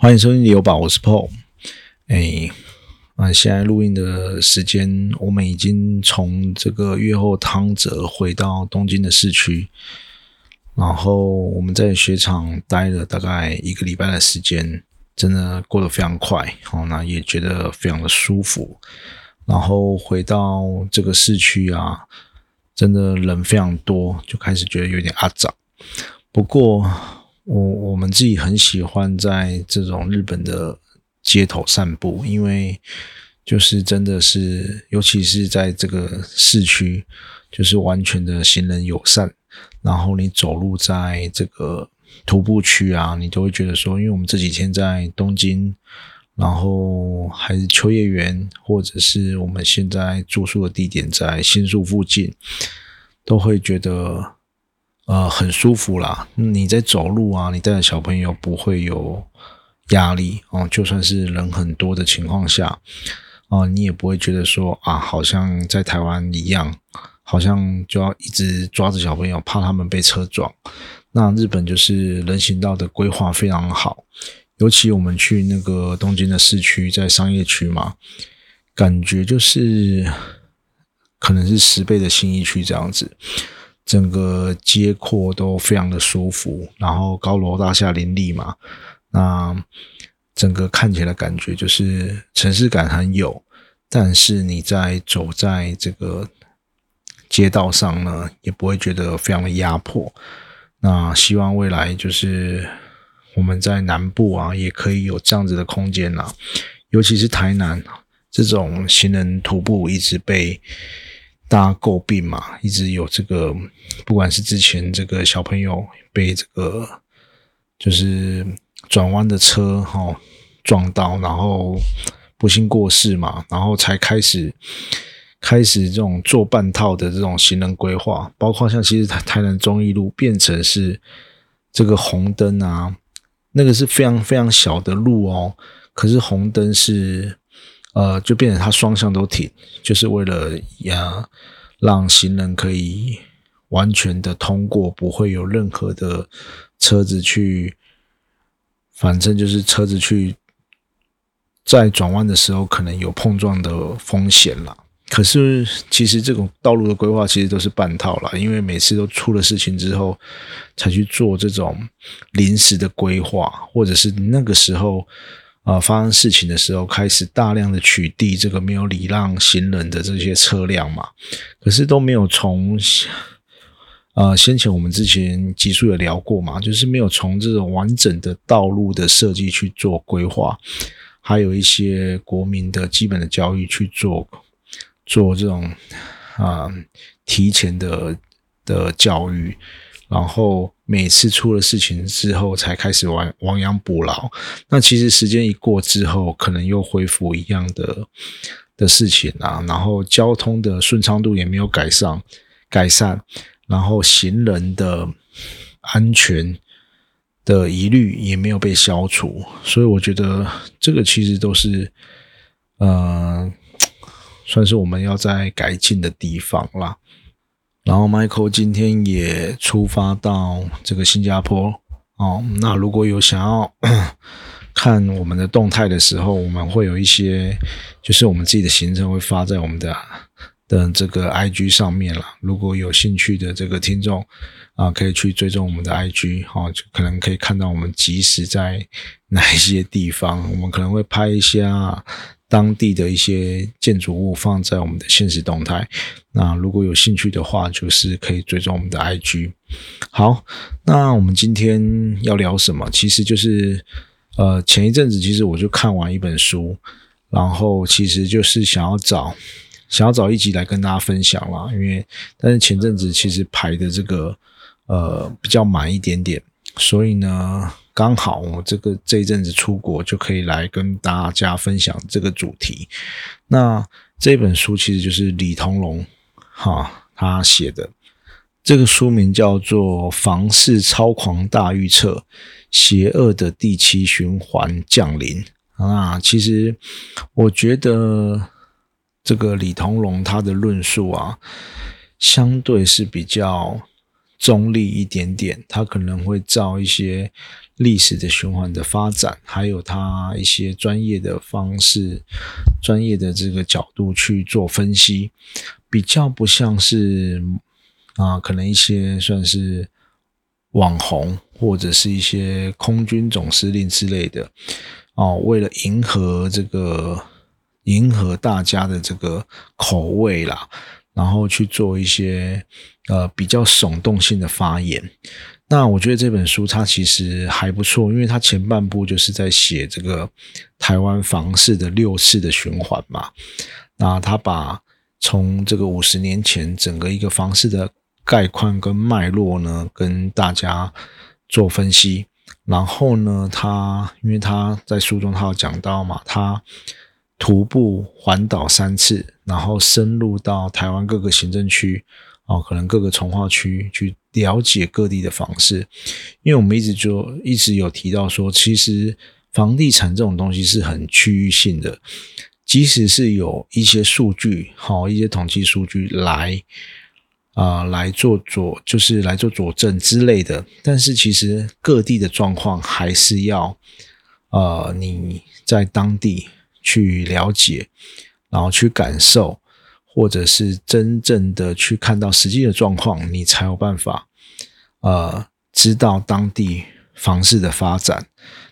欢迎收听有宝，我是 Paul。哎，啊，现在录音的时间，我们已经从这个月后汤泽回到东京的市区，然后我们在雪场待了大概一个礼拜的时间，真的过得非常快，哦，那也觉得非常的舒服。然后回到这个市区啊，真的人非常多，就开始觉得有点阿杂。不过，我我们自己很喜欢在这种日本的街头散步，因为就是真的是，尤其是在这个市区，就是完全的行人友善。然后你走路在这个徒步区啊，你都会觉得说，因为我们这几天在东京，然后还是秋叶原，或者是我们现在住宿的地点在新宿附近，都会觉得。呃，很舒服啦。你在走路啊，你带着小朋友不会有压力哦。就算是人很多的情况下，哦，你也不会觉得说啊，好像在台湾一样，好像就要一直抓着小朋友，怕他们被车撞。那日本就是人行道的规划非常好，尤其我们去那个东京的市区，在商业区嘛，感觉就是可能是十倍的新一区这样子。整个街廓都非常的舒服，然后高楼大厦林立嘛，那整个看起来感觉就是城市感很有，但是你在走在这个街道上呢，也不会觉得非常的压迫。那希望未来就是我们在南部啊，也可以有这样子的空间呐，尤其是台南这种行人徒步一直被。大家诟病嘛，一直有这个，不管是之前这个小朋友被这个就是转弯的车哈撞到，然后不幸过世嘛，然后才开始开始这种做半套的这种行人规划，包括像其实台台南中义路变成是这个红灯啊，那个是非常非常小的路哦，可是红灯是。呃，就变成它双向都停，就是为了呀，让行人可以完全的通过，不会有任何的车子去，反正就是车子去在转弯的时候可能有碰撞的风险啦。可是其实这种道路的规划其实都是半套啦，因为每次都出了事情之后才去做这种临时的规划，或者是那个时候。啊，发生事情的时候，开始大量的取缔这个没有礼让行人的这些车辆嘛，可是都没有从，呃，先前我们之前集数有聊过嘛，就是没有从这种完整的道路的设计去做规划，还有一些国民的基本的教育去做做这种啊提前的的教育。然后每次出了事情之后，才开始亡亡羊补牢。那其实时间一过之后，可能又恢复一样的的事情啊。然后交通的顺畅度也没有改善，改善。然后行人的安全的疑虑也没有被消除。所以我觉得这个其实都是，呃，算是我们要在改进的地方啦。然后，Michael 今天也出发到这个新加坡哦。那如果有想要 看我们的动态的时候，我们会有一些，就是我们自己的行程会发在我们的的这个 IG 上面了。如果有兴趣的这个听众啊，可以去追踪我们的 IG 哈，就可能可以看到我们即时在哪一些地方，我们可能会拍一下。当地的一些建筑物放在我们的现实动态，那如果有兴趣的话，就是可以追踪我们的 IG。好，那我们今天要聊什么？其实就是，呃，前一阵子其实我就看完一本书，然后其实就是想要找想要找一集来跟大家分享啦，因为但是前阵子其实排的这个呃比较满一点点，所以呢。刚好我这个这一阵子出国，就可以来跟大家分享这个主题。那这本书其实就是李同龙哈他写的，这个书名叫做《房市超狂大预测：邪恶的第七循环降临》啊。其实我觉得这个李同龙他的论述啊，相对是比较中立一点点，它可能会照一些历史的循环的发展，还有它一些专业的方式、专业的这个角度去做分析，比较不像是啊，可能一些算是网红或者是一些空军总司令之类的哦，为了迎合这个迎合大家的这个口味啦。然后去做一些呃比较耸动性的发言，那我觉得这本书它其实还不错，因为它前半部就是在写这个台湾房市的六次的循环嘛。那他把从这个五十年前整个一个房市的概况跟脉络呢，跟大家做分析。然后呢，他因为他在书中他有讲到嘛，他。徒步环岛三次，然后深入到台湾各个行政区，哦，可能各个从化区去了解各地的房市。因为我们一直就一直有提到说，其实房地产这种东西是很区域性的，即使是有一些数据，好一些统计数据来啊来做佐，就是来做佐证之类的，但是其实各地的状况还是要呃你在当地。去了解，然后去感受，或者是真正的去看到实际的状况，你才有办法，呃，知道当地房市的发展。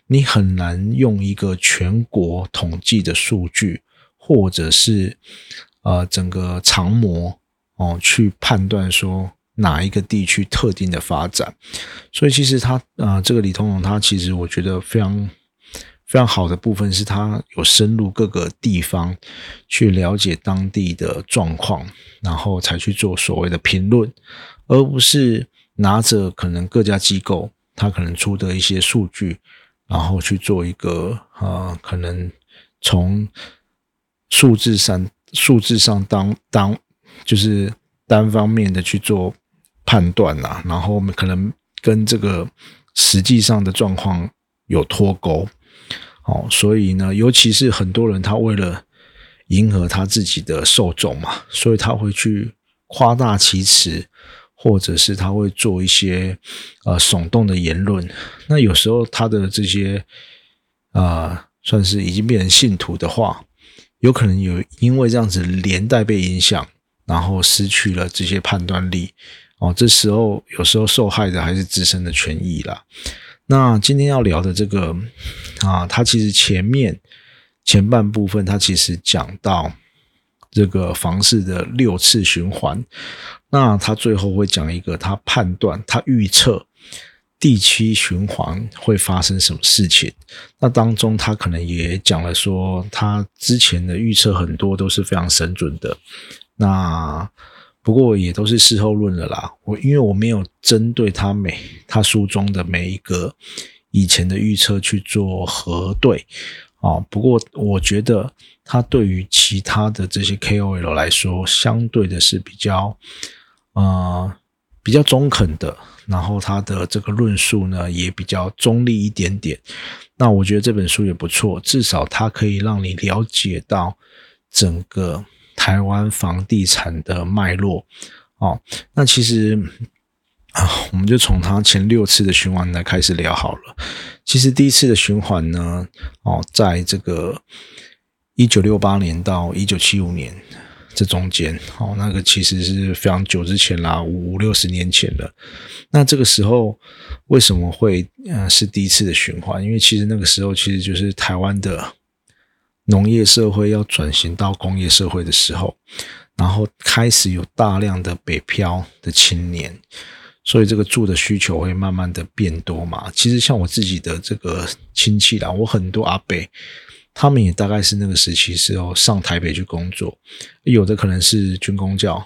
你很难用一个全国统计的数据，或者是呃整个长模哦，去判断说哪一个地区特定的发展。所以其实他呃，这个李通龙他其实我觉得非常。非常好的部分是，他有深入各个地方去了解当地的状况，然后才去做所谓的评论，而不是拿着可能各家机构他可能出的一些数据，然后去做一个呃，可能从数字上数字上当当就是单方面的去做判断呐，然后我们可能跟这个实际上的状况有脱钩。哦，所以呢，尤其是很多人，他为了迎合他自己的受众嘛，所以他会去夸大其词，或者是他会做一些呃耸动的言论。那有时候他的这些啊，算是已经变成信徒的话，有可能有因为这样子连带被影响，然后失去了这些判断力。哦，这时候有时候受害的还是自身的权益啦。那今天要聊的这个啊，它其实前面前半部分，它其实讲到这个房市的六次循环。那他最后会讲一个，他判断、他预测第七循环会发生什么事情。那当中他可能也讲了说，他之前的预测很多都是非常神准的。那不过也都是事后论了啦。我因为我没有针对他每他书中的每一个以前的预测去做核对啊。不过我觉得他对于其他的这些 KOL 来说，相对的是比较呃比较中肯的。然后他的这个论述呢也比较中立一点点。那我觉得这本书也不错，至少它可以让你了解到整个。台湾房地产的脉络，哦，那其实啊，我们就从它前六次的循环来开始聊好了。其实第一次的循环呢，哦，在这个一九六八年到一九七五年这中间，哦，那个其实是非常久之前啦，五六十年前了。那这个时候为什么会呃是第一次的循环？因为其实那个时候其实就是台湾的。农业社会要转型到工业社会的时候，然后开始有大量的北漂的青年，所以这个住的需求会慢慢的变多嘛。其实像我自己的这个亲戚啦，我很多阿伯，他们也大概是那个时期是要上台北去工作，有的可能是军工教，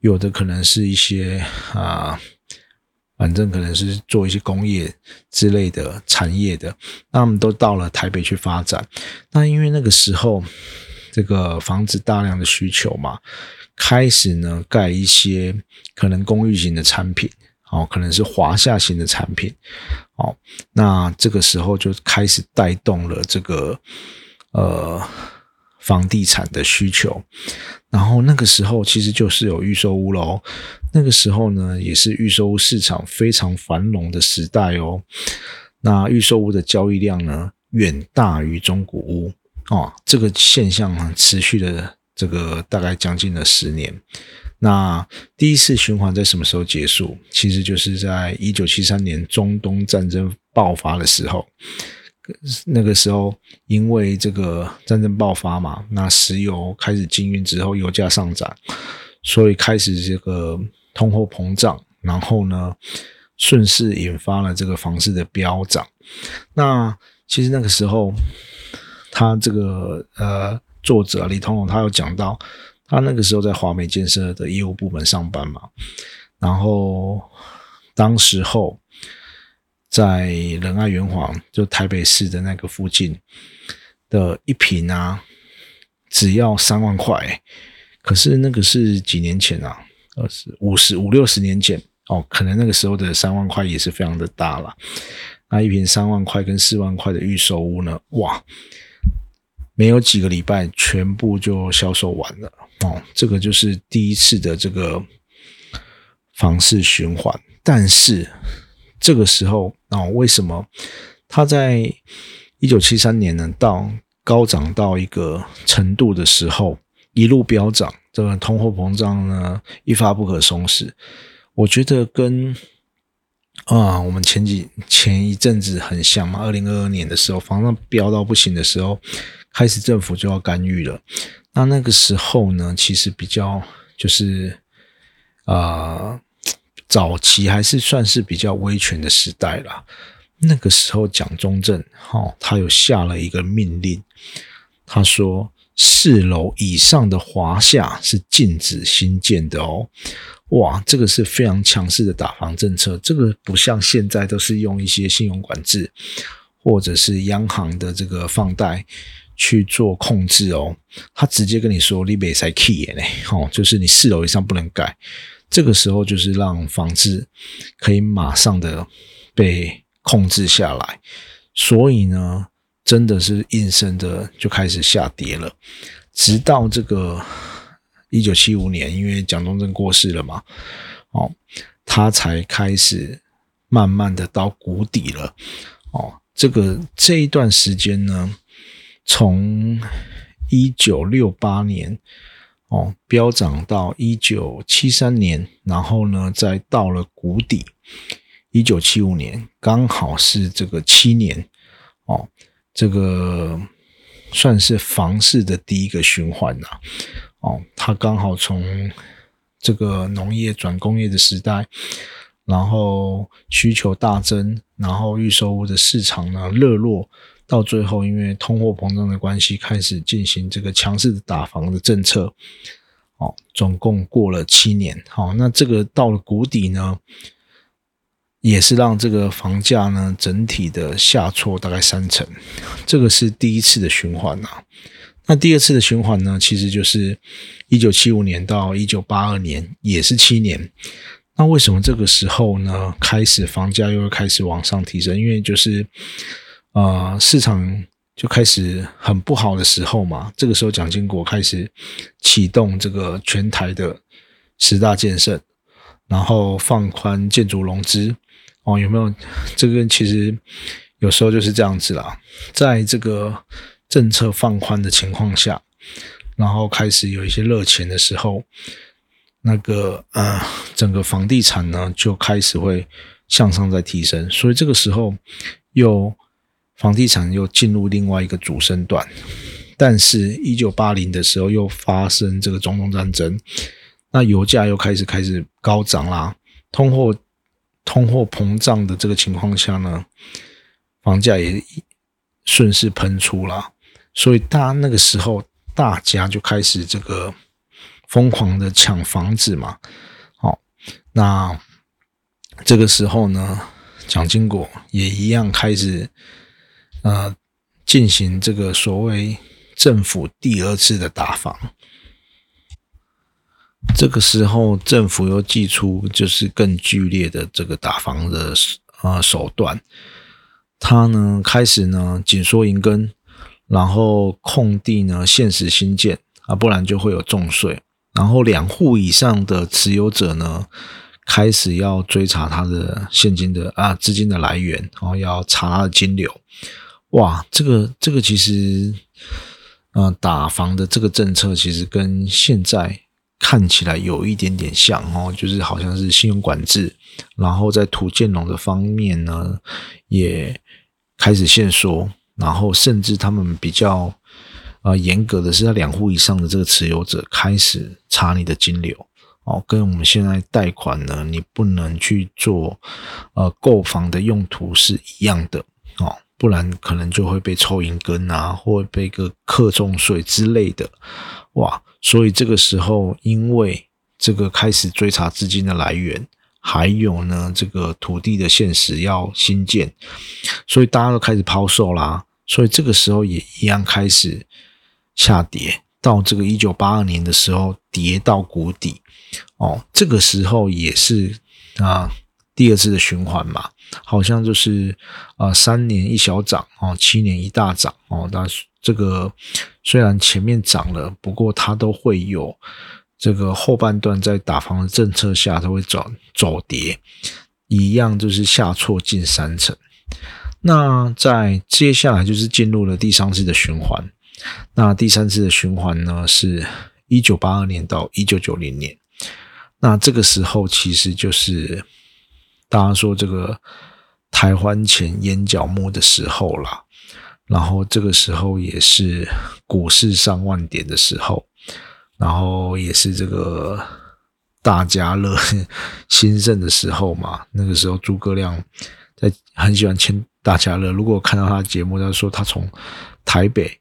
有的可能是一些啊。反正可能是做一些工业之类的产业的，那他们都到了台北去发展。那因为那个时候这个房子大量的需求嘛，开始呢盖一些可能公寓型的产品，哦，可能是华夏型的产品，哦，那这个时候就开始带动了这个呃房地产的需求。然后那个时候其实就是有预售屋喽。那个时候呢，也是预售屋市场非常繁荣的时代哦。那预售屋的交易量呢，远大于中古屋哦。这个现象呢，持续了这个大概将近了十年。那第一次循环在什么时候结束？其实就是在一九七三年中东战争爆发的时候。那个时候，因为这个战争爆发嘛，那石油开始禁运之后，油价上涨，所以开始这个通货膨胀，然后呢，顺势引发了这个房市的飙涨。那其实那个时候，他这个呃作者李通龙他有讲到，他那个时候在华美建设的业务部门上班嘛，然后当时候。在仁爱圆环，就台北市的那个附近的一平啊，只要三万块。可是那个是几年前啊，二十五十五六十年前哦，可能那个时候的三万块也是非常的大了。那一平三万块跟四万块的预售屋呢，哇，没有几个礼拜全部就销售完了哦。这个就是第一次的这个房市循环，但是。这个时候啊，为什么它在一九七三年呢？到高涨到一个程度的时候，一路飙涨，这个通货膨胀呢一发不可收拾。我觉得跟啊，我们前几前一阵子很像嘛。二零二二年的时候，房价飙到不行的时候，开始政府就要干预了。那那个时候呢，其实比较就是啊。早期还是算是比较威权的时代啦。那个时候，蒋中正哈，他有下了一个命令，他说四楼以上的华夏是禁止新建的哦。哇，这个是非常强势的打房政策。这个不像现在都是用一些信用管制或者是央行的这个放贷去做控制哦。他直接跟你说，你别再 key 呢，哦，就是你四楼以上不能改。这个时候就是让房子可以马上的被控制下来，所以呢，真的是应声的就开始下跌了，直到这个一九七五年，因为蒋中正过世了嘛，哦，他才开始慢慢的到谷底了，哦，这个这一段时间呢，从一九六八年。哦，飙涨到一九七三年，然后呢，再到了谷底，一九七五年，刚好是这个七年，哦，这个算是房市的第一个循环呐，哦，它刚好从这个农业转工业的时代，然后需求大增，然后预售屋的市场呢热络。到最后，因为通货膨胀的关系，开始进行这个强势的打房的政策。哦，总共过了七年。好，那这个到了谷底呢，也是让这个房价呢整体的下挫大概三成。这个是第一次的循环呐。那第二次的循环呢，其实就是一九七五年到一九八二年，也是七年。那为什么这个时候呢，开始房价又会开始往上提升？因为就是。啊，市场就开始很不好的时候嘛，这个时候蒋经国开始启动这个全台的十大建设，然后放宽建筑融资哦，有没有？这个其实有时候就是这样子啦，在这个政策放宽的情况下，然后开始有一些热钱的时候，那个呃，整个房地产呢就开始会向上在提升，所以这个时候又。房地产又进入另外一个主升段，但是，一九八零的时候又发生这个中东战争，那油价又开始开始高涨啦，通货通货膨胀的这个情况下呢，房价也顺势喷出了，所以大那个时候大家就开始这个疯狂的抢房子嘛，好，那这个时候呢，蒋经国也一样开始。呃，进行这个所谓政府第二次的打房，这个时候政府又祭出就是更剧烈的这个打房的呃手段，他呢开始呢紧缩银根，然后空地呢限时新建啊，不然就会有重税。然后两户以上的持有者呢，开始要追查他的现金的啊资金的来源，然后要查他的金流。哇，这个这个其实，呃，打房的这个政策其实跟现在看起来有一点点像哦，就是好像是信用管制，然后在土建农的方面呢，也开始限缩，然后甚至他们比较。啊，严格的是在两户以上的这个持有者开始查你的金流哦，跟我们现在贷款呢，你不能去做呃购房的用途是一样的，不然可能就会被抽银根啊，或被个课重税之类的哇。所以这个时候，因为这个开始追查资金的来源，还有呢这个土地的现实要新建，所以大家都开始抛售啦。所以这个时候也一样开始。下跌到这个一九八二年的时候，跌到谷底哦。这个时候也是啊，第二次的循环嘛，好像就是啊，三年一小涨哦，七年一大涨哦。那这个虽然前面涨了，不过它都会有这个后半段在打房的政策下，它会走走跌，一样就是下挫近三成。那在接下来就是进入了第三次的循环。那第三次的循环呢，是一九八二年到一九九零年。那这个时候其实就是大家说这个台湾前眼角膜的时候啦。然后这个时候也是股市上万点的时候，然后也是这个大家乐兴盛的时候嘛。那个时候诸葛亮在很喜欢签大家乐。如果看到他的节目，他说他从台北。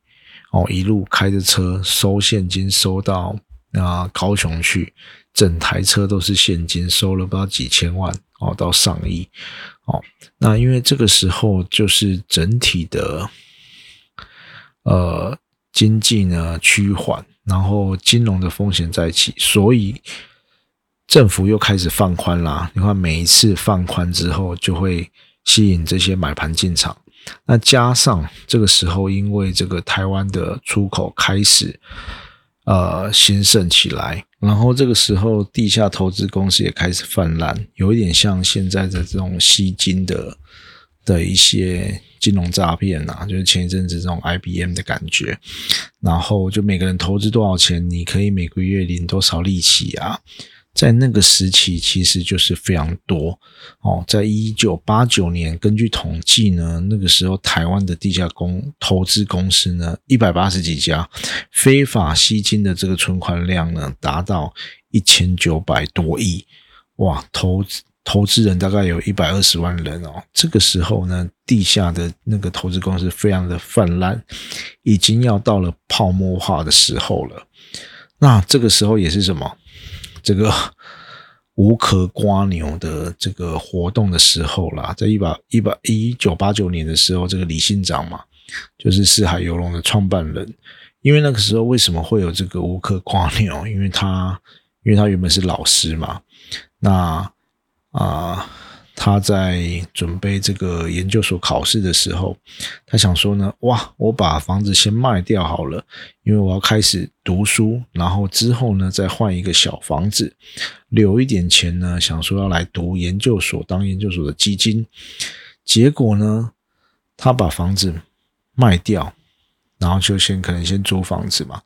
哦，一路开着车收现金，收到啊高雄去，整台车都是现金，收了不知道几千万哦，到上亿哦。那因为这个时候就是整体的呃经济呢趋缓，然后金融的风险再起，所以政府又开始放宽啦。你看每一次放宽之后，就会吸引这些买盘进场。那加上这个时候，因为这个台湾的出口开始呃兴盛起来，然后这个时候地下投资公司也开始泛滥，有一点像现在的这种吸金的的一些金融诈骗啊，就是前一阵子这种 IBM 的感觉，然后就每个人投资多少钱，你可以每个月领多少利息啊。在那个时期，其实就是非常多哦。在一九八九年，根据统计呢，那个时候台湾的地下公投资公司呢，一百八十几家，非法吸金的这个存款量呢，达到一千九百多亿。哇，投资投资人大概有一百二十万人哦。这个时候呢，地下的那个投资公司非常的泛滥，已经要到了泡沫化的时候了。那这个时候也是什么？这个无壳瓜牛的这个活动的时候啦，在一百一百一九八九年的时候，这个李信长嘛，就是四海游龙的创办人。因为那个时候为什么会有这个无壳瓜牛？因为他因为他原本是老师嘛，那啊。他在准备这个研究所考试的时候，他想说呢，哇，我把房子先卖掉好了，因为我要开始读书，然后之后呢再换一个小房子，留一点钱呢，想说要来读研究所，当研究所的基金。结果呢，他把房子卖掉，然后就先可能先租房子嘛。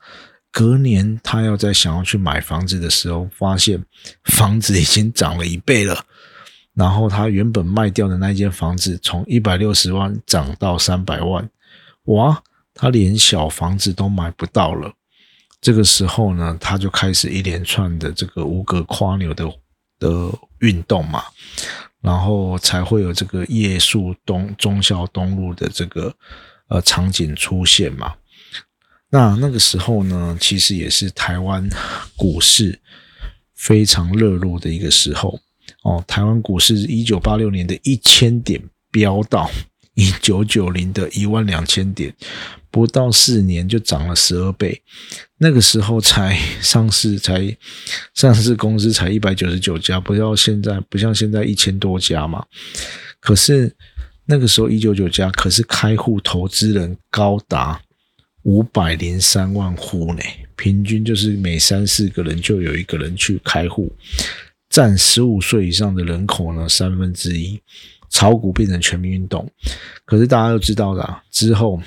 隔年他要在想要去买房子的时候，发现房子已经涨了一倍了。然后他原本卖掉的那间房子，从一百六十万涨到三百万，哇！他连小房子都买不到了。这个时候呢，他就开始一连串的这个无格夸牛的的运动嘛，然后才会有这个夜宿东中孝东路的这个呃场景出现嘛。那那个时候呢，其实也是台湾股市非常热络的一个时候。哦，台湾股市一九八六年的一千点飙到 一九九零的一万两千点，不到四年就涨了十二倍。那个时候才 上市，才上市公司才一百九十九家，不要现在不像现在一千多家嘛。可是那个时候一九九家，可是开户投资人高达五百零三万户呢，平均就是每三四个人就有一个人去开户，占十五岁以上的人口呢三分之一，炒股变成全民运动。可是大家都知道的，之后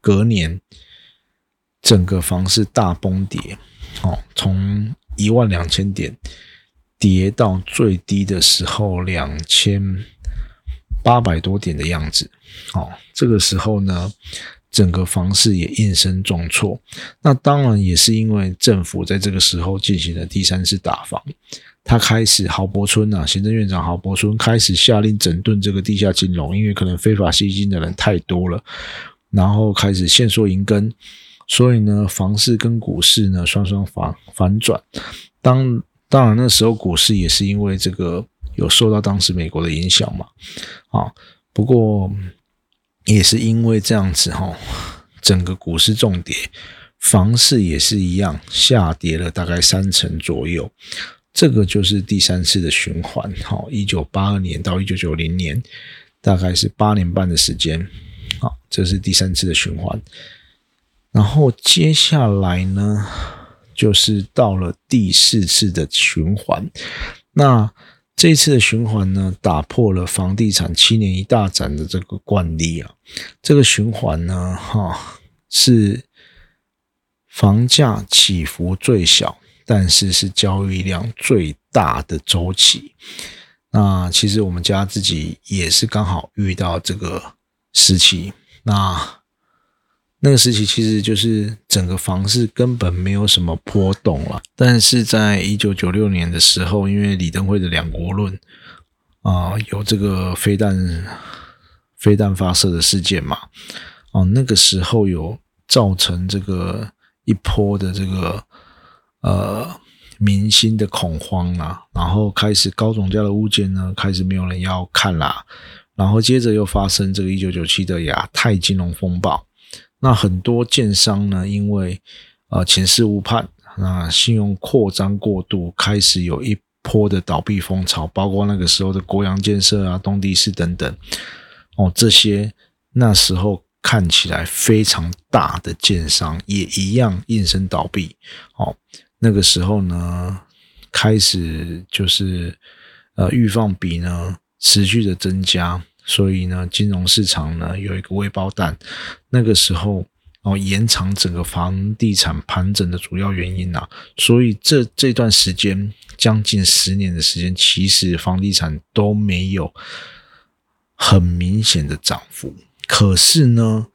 隔年整个房市大崩跌，哦，从一万两千点跌到最低的时候两千八百多点的样子，哦，这个时候呢。整个房市也应声重挫，那当然也是因为政府在这个时候进行了第三次打房，他开始郝柏村呐，行政院长郝柏村开始下令整顿这个地下金融，因为可能非法吸金的人太多了，然后开始限缩银根，所以呢，房市跟股市呢双双反反转。当当然那时候股市也是因为这个有受到当时美国的影响嘛，啊，不过。也是因为这样子哈，整个股市重跌，房市也是一样下跌了大概三成左右。这个就是第三次的循环哈，一九八二年到一九九零年，大概是八年半的时间。好，这是第三次的循环。然后接下来呢，就是到了第四次的循环。那这次的循环呢，打破了房地产七年一大涨的这个惯例啊。这个循环呢，哈，是房价起伏最小，但是是交易量最大的周期。那其实我们家自己也是刚好遇到这个时期。那那个时期其实就是整个房市根本没有什么波动了，但是在一九九六年的时候，因为李登辉的两国论啊，有这个飞弹飞弹发射的事件嘛，哦，那个时候有造成这个一波的这个呃民心的恐慌啊，然后开始高总价的物件呢开始没有人要看啦，然后接着又发生这个一九九七的亚太金融风暴。那很多建商呢，因为呃前事误判，那信用扩张过度，开始有一波的倒闭风潮，包括那个时候的国阳建设啊、东地市等等，哦，这些那时候看起来非常大的建商也一样应声倒闭。哦，那个时候呢，开始就是呃预放比呢持续的增加。所以呢，金融市场呢有一个微包弹，那个时候哦延长整个房地产盘整的主要原因呐。所以这这段时间将近十年的时间，其实房地产都没有很明显的涨幅。可是呢，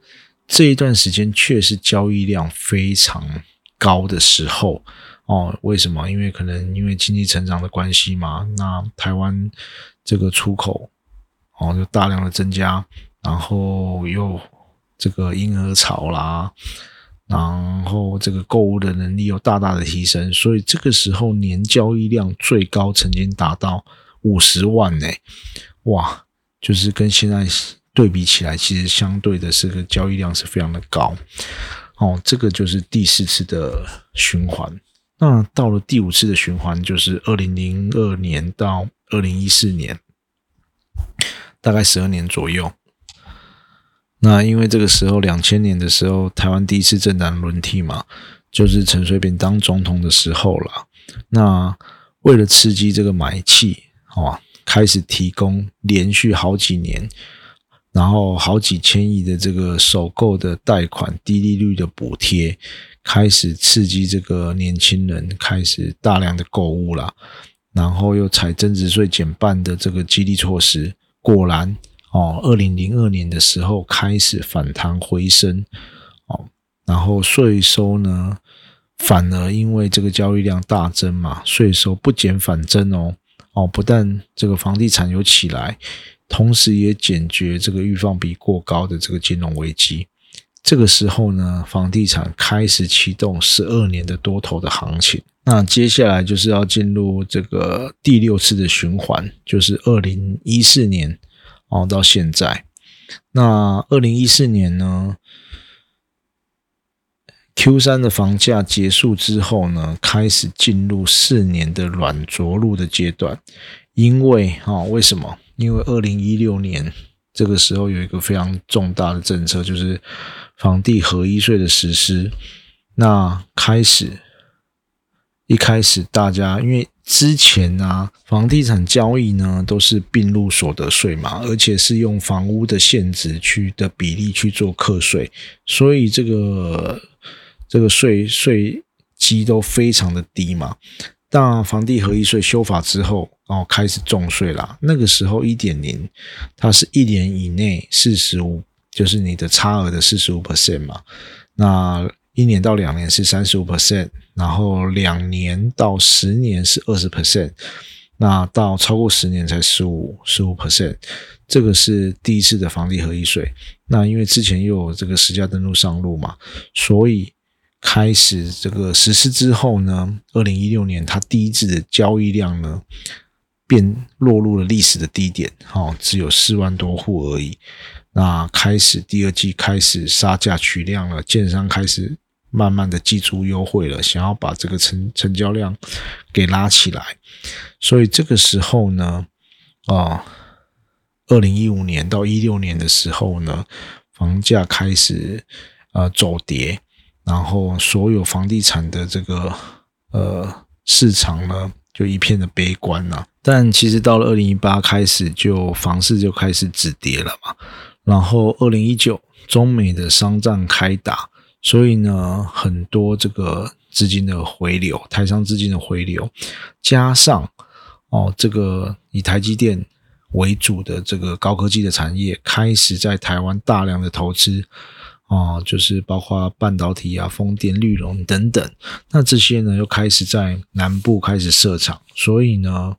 这一段时间却是交易量非常高的时候哦。为什么？因为可能因为经济成长的关系嘛。那台湾这个出口。哦，就大量的增加，然后又这个婴儿潮啦，然后这个购物的能力又大大的提升，所以这个时候年交易量最高曾经达到五十万呢，哇，就是跟现在对比起来，其实相对的是个交易量是非常的高。哦，这个就是第四次的循环，那到了第五次的循环，就是二零零二年到二零一四年。大概十二年左右，那因为这个时候两千年的时候，台湾第一次政党轮替嘛，就是陈水扁当总统的时候了。那为了刺激这个买气，哦，开始提供连续好几年，然后好几千亿的这个首购的贷款、低利率的补贴，开始刺激这个年轻人开始大量的购物了。然后又采增值税减半的这个激励措施。果然哦，二零零二年的时候开始反弹回升哦，然后税收呢反而因为这个交易量大增嘛，税收不减反增哦哦，不但这个房地产有起来，同时也解决这个预放比过高的这个金融危机。这个时候呢，房地产开始启动十二年的多头的行情。那接下来就是要进入这个第六次的循环，就是二零一四年哦到现在。那二零一四年呢，Q 三的房价结束之后呢，开始进入四年的软着陆的阶段。因为啊，为什么？因为二零一六年这个时候有一个非常重大的政策，就是房地合一税的实施，那开始一开始大家因为之前呢，房地产交易呢都是并入所得税嘛，而且是用房屋的现值去的比例去做课税，所以这个这个税税基都非常的低嘛。当房地合一税修法之后，哦，开始重税啦。那个时候一点零，它是一年以内四十五，就是你的差额的四十五 percent 嘛。那一年到两年是三十五 percent，然后两年到十年是二十 percent，那到超过十年才十五十五 percent。这个是第一次的房地合一税。那因为之前又有这个实价登录上路嘛，所以。开始这个实施之后呢，二零一六年它第一次的交易量呢，便落入了历史的低点，哈，只有四万多户而已。那开始第二季开始杀价取量了，建商开始慢慢的寄出优惠了，想要把这个成成交量给拉起来。所以这个时候呢，啊，二零一五年到一六年的时候呢，房价开始呃走跌。然后，所有房地产的这个呃市场呢，就一片的悲观呐。但其实到了二零一八开始，就房市就开始止跌了嘛。然后二零一九，中美的商战开打，所以呢，很多这个资金的回流，台商资金的回流，加上哦，这个以台积电为主的这个高科技的产业，开始在台湾大量的投资。哦，就是包括半导体啊、风电、绿融等等，那这些呢又开始在南部开始设厂，所以呢，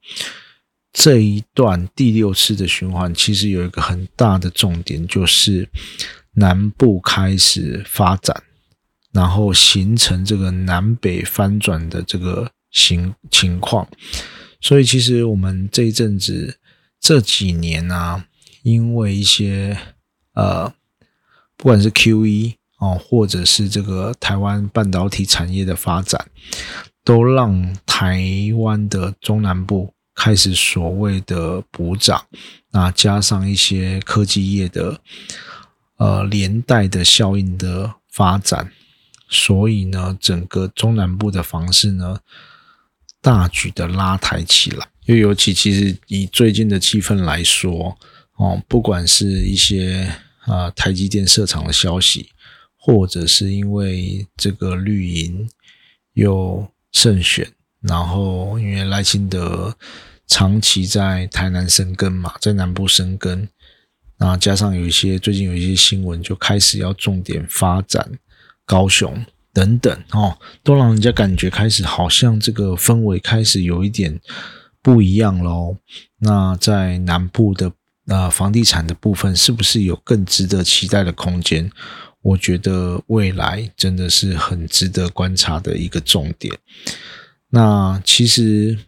这一段第六次的循环其实有一个很大的重点，就是南部开始发展，然后形成这个南北翻转的这个情情况。所以其实我们这一阵子这几年啊，因为一些呃。不管是 Q E 哦，或者是这个台湾半导体产业的发展，都让台湾的中南部开始所谓的补涨，那加上一些科技业的呃连带的效应的发展，所以呢，整个中南部的房市呢大举的拉抬起来。又尤其其实以最近的气氛来说，哦，不管是一些。啊，台积电设厂的消息，或者是因为这个绿营又胜选，然后因为赖清德长期在台南生根嘛，在南部生根，那加上有一些最近有一些新闻，就开始要重点发展高雄等等哦，都让人家感觉开始好像这个氛围开始有一点不一样喽。那在南部的。那房地产的部分是不是有更值得期待的空间？我觉得未来真的是很值得观察的一个重点。那其实，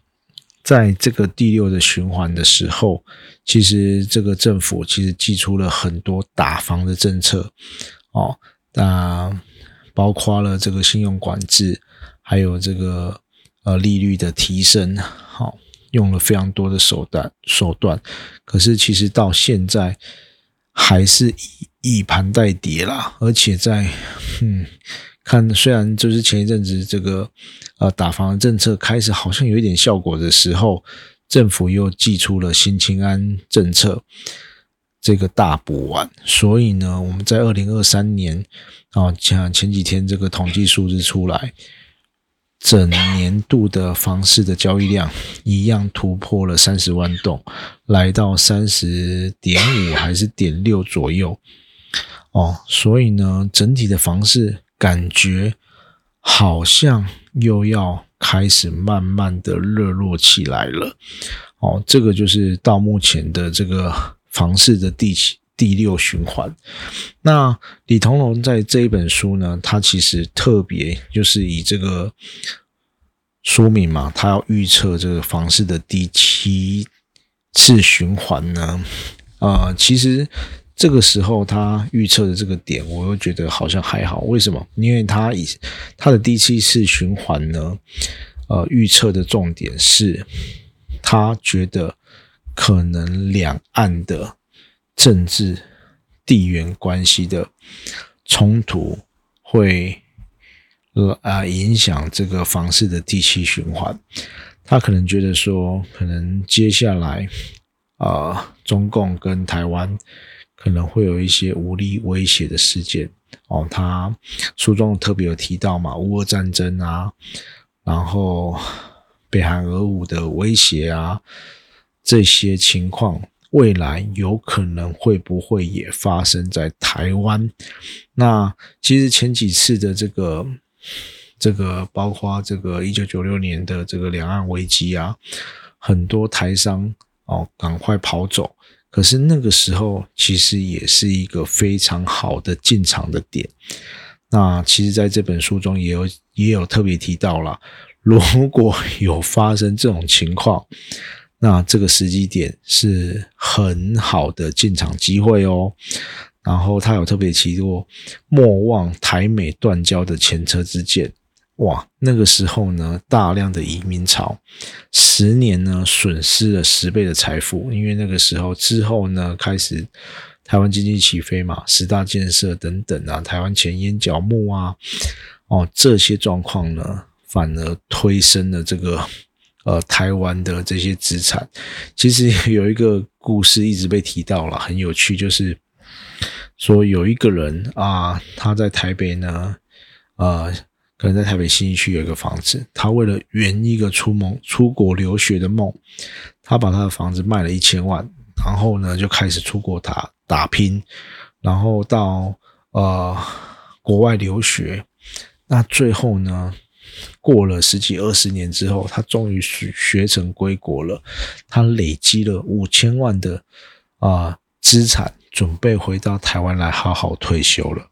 在这个第六的循环的时候，其实这个政府其实寄出了很多打房的政策哦，那包括了这个信用管制，还有这个呃利率的提升，好。用了非常多的手段手段，可是其实到现在还是以盘带跌啦。而且在嗯看，虽然就是前一阵子这个呃打房的政策开始好像有一点效果的时候，政府又寄出了新清安政策这个大补丸，所以呢，我们在二零二三年啊，像前几天这个统计数字出来。整年度的房市的交易量一样突破了三十万栋，来到三十点五还是点六左右哦，所以呢，整体的房市感觉好像又要开始慢慢的热络起来了哦，这个就是到目前的这个房市的第七。第六循环，那李同龙在这一本书呢，他其实特别就是以这个说明嘛，他要预测这个房市的第七次循环呢，啊，其实这个时候他预测的这个点，我又觉得好像还好，为什么？因为他以他的第七次循环呢，呃，预测的重点是，他觉得可能两岸的。政治地缘关系的冲突会呃啊影响这个房市的第七循环。他可能觉得说，可能接下来啊，中共跟台湾可能会有一些武力威胁的事件哦。他书中特别有提到嘛，乌俄战争啊，然后北韩俄乌的威胁啊，这些情况。未来有可能会不会也发生在台湾？那其实前几次的这个这个，包括这个一九九六年的这个两岸危机啊，很多台商哦赶快跑走，可是那个时候其实也是一个非常好的进场的点。那其实在这本书中也有也有特别提到了，如果有发生这种情况。那这个时机点是很好的进场机会哦。然后他有特别提过，莫忘台美断交的前车之鉴。哇，那个时候呢，大量的移民潮，十年呢损失了十倍的财富，因为那个时候之后呢，开始台湾经济起飞嘛，十大建设等等啊，台湾前烟角木啊，哦，这些状况呢，反而推升了这个。呃，台湾的这些资产，其实有一个故事一直被提到了，很有趣，就是说有一个人啊，他在台北呢，呃，可能在台北新一区有一个房子，他为了圆一个出梦出国留学的梦，他把他的房子卖了一千万，然后呢就开始出国打打拼，然后到呃国外留学，那最后呢？过了十几二十年之后，他终于学学成归国了。他累积了五千万的啊资产，准备回到台湾来好好退休了。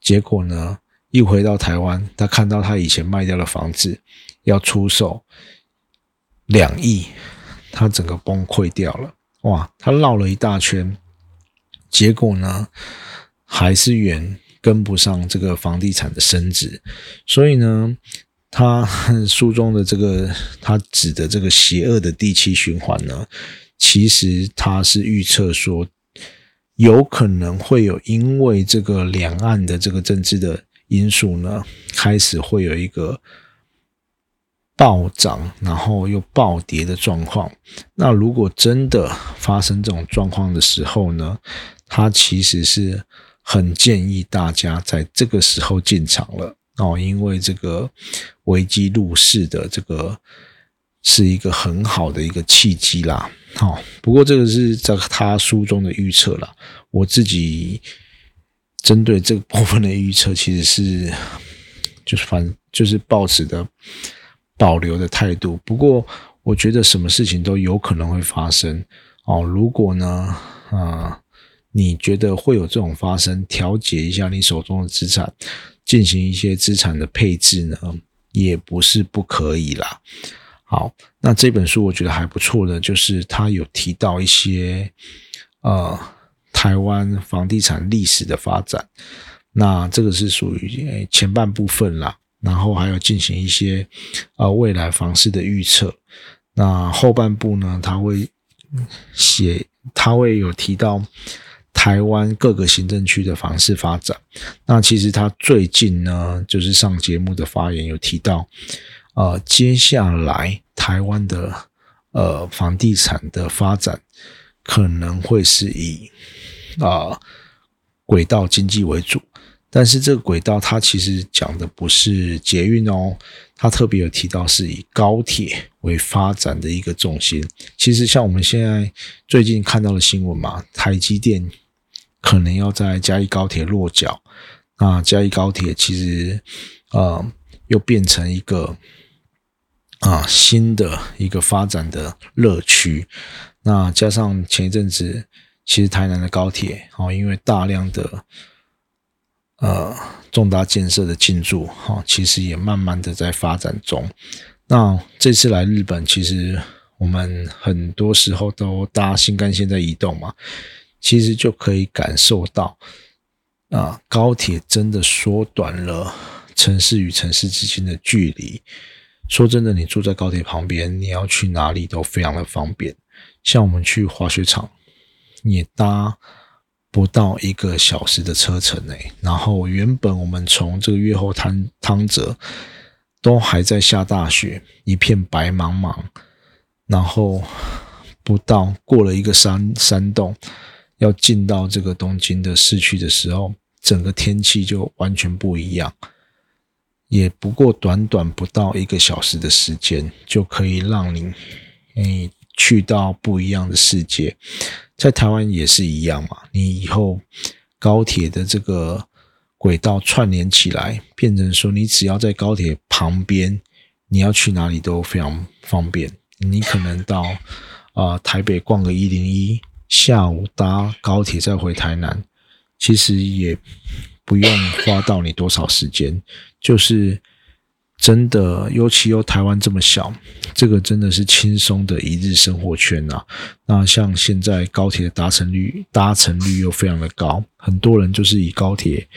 结果呢，一回到台湾，他看到他以前卖掉的房子要出售两亿，他整个崩溃掉了。哇，他绕了一大圈，结果呢，还是远跟不上这个房地产的升值，所以呢。他 书中的这个，他指的这个邪恶的第七循环呢，其实他是预测说，有可能会有因为这个两岸的这个政治的因素呢，开始会有一个暴涨，然后又暴跌的状况。那如果真的发生这种状况的时候呢，他其实是很建议大家在这个时候进场了。哦，因为这个危机入市的这个是一个很好的一个契机啦。好，不过这个是在他书中的预测啦。我自己针对这个部分的预测，其实是就是反就是抱持的保留的态度。不过我觉得什么事情都有可能会发生。哦，如果呢，啊，你觉得会有这种发生，调节一下你手中的资产。进行一些资产的配置呢，也不是不可以啦。好，那这本书我觉得还不错的，就是他有提到一些呃台湾房地产历史的发展。那这个是属于前半部分啦，然后还有进行一些呃未来房市的预测。那后半部呢，他会写，他会有提到。台湾各个行政区的房市发展，那其实他最近呢，就是上节目的发言有提到，呃，接下来台湾的呃房地产的发展可能会是以啊轨道经济为主，但是这个轨道它其实讲的不是捷运哦，它特别有提到是以高铁为发展的一个重心。其实像我们现在最近看到的新闻嘛，台积电。可能要在嘉义高铁落脚，那嘉义高铁其实呃又变成一个啊新的一个发展的乐趣。那加上前一阵子，其实台南的高铁哦，因为大量的呃重大建设的进驻哈，其实也慢慢的在发展中。那这次来日本，其实我们很多时候都搭新干线在移动嘛。其实就可以感受到，啊，高铁真的缩短了城市与城市之间的距离。说真的，你住在高铁旁边，你要去哪里都非常的方便。像我们去滑雪场，也搭不到一个小时的车程诶，然后原本我们从这个月后汤汤泽都还在下大雪，一片白茫茫，然后不到过了一个山山洞，要进到这个东京的市区的时候，整个天气就完全不一样，也不过短短不到一个小时的时间，就可以让你诶去到不一样的世界。在台湾也是一样嘛，你以后高铁的这个轨道串联起来，变成说你只要在高铁旁边，你要去哪里都非常方便。你可能到啊台北逛个一零一，下午搭高铁再回台南，其实也不用花到你多少时间，就是。真的，尤其又台湾这么小，这个真的是轻松的一日生活圈啊。那像现在高铁的搭乘率，搭乘率又非常的高，很多人就是以高铁，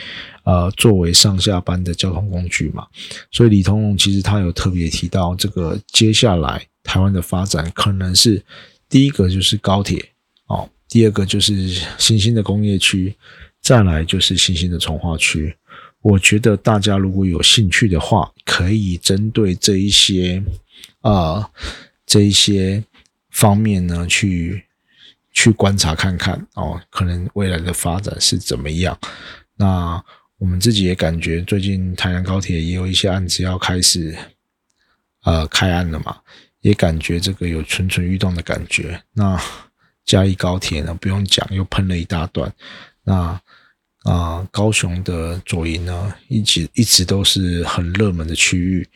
呃，作为上下班的交通工具嘛。所以李通龙其实他有特别提到，这个接下来台湾的发展可能是第一个就是高铁哦，第二个就是新兴的工业区，再来就是新兴的从化区。我觉得大家如果有兴趣的话，可以针对这一些啊这一些方面呢，去去观察看看哦，可能未来的发展是怎么样。那我们自己也感觉，最近台南高铁也有一些案子要开始呃开案了嘛，也感觉这个有蠢蠢欲动的感觉。那嘉义高铁呢，不用讲，又喷了一大段。那啊，高雄的左营呢，一直一直都是很热门的区域，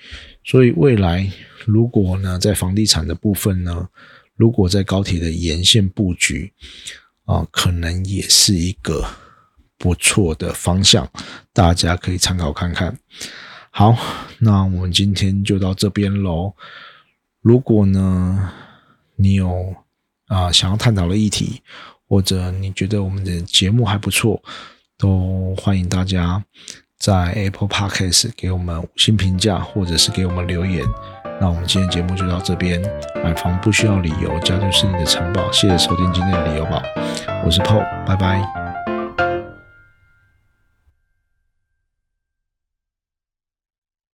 所以未来如果呢，在房地产的部分呢，如果在高铁的沿线布局啊，可能也是一个不错的方向，大家可以参考看看。好，那我们今天就到这边喽。如果呢，你有啊想要探讨的议题，或者你觉得我们的节目还不错。都欢迎大家在 Apple Podcast 给我们五星评价，或者是给我们留言。那我们今天节目就到这边。买房不需要理由，家就是你的城堡。谢谢收听今天的理由吧，我是 Paul，拜拜。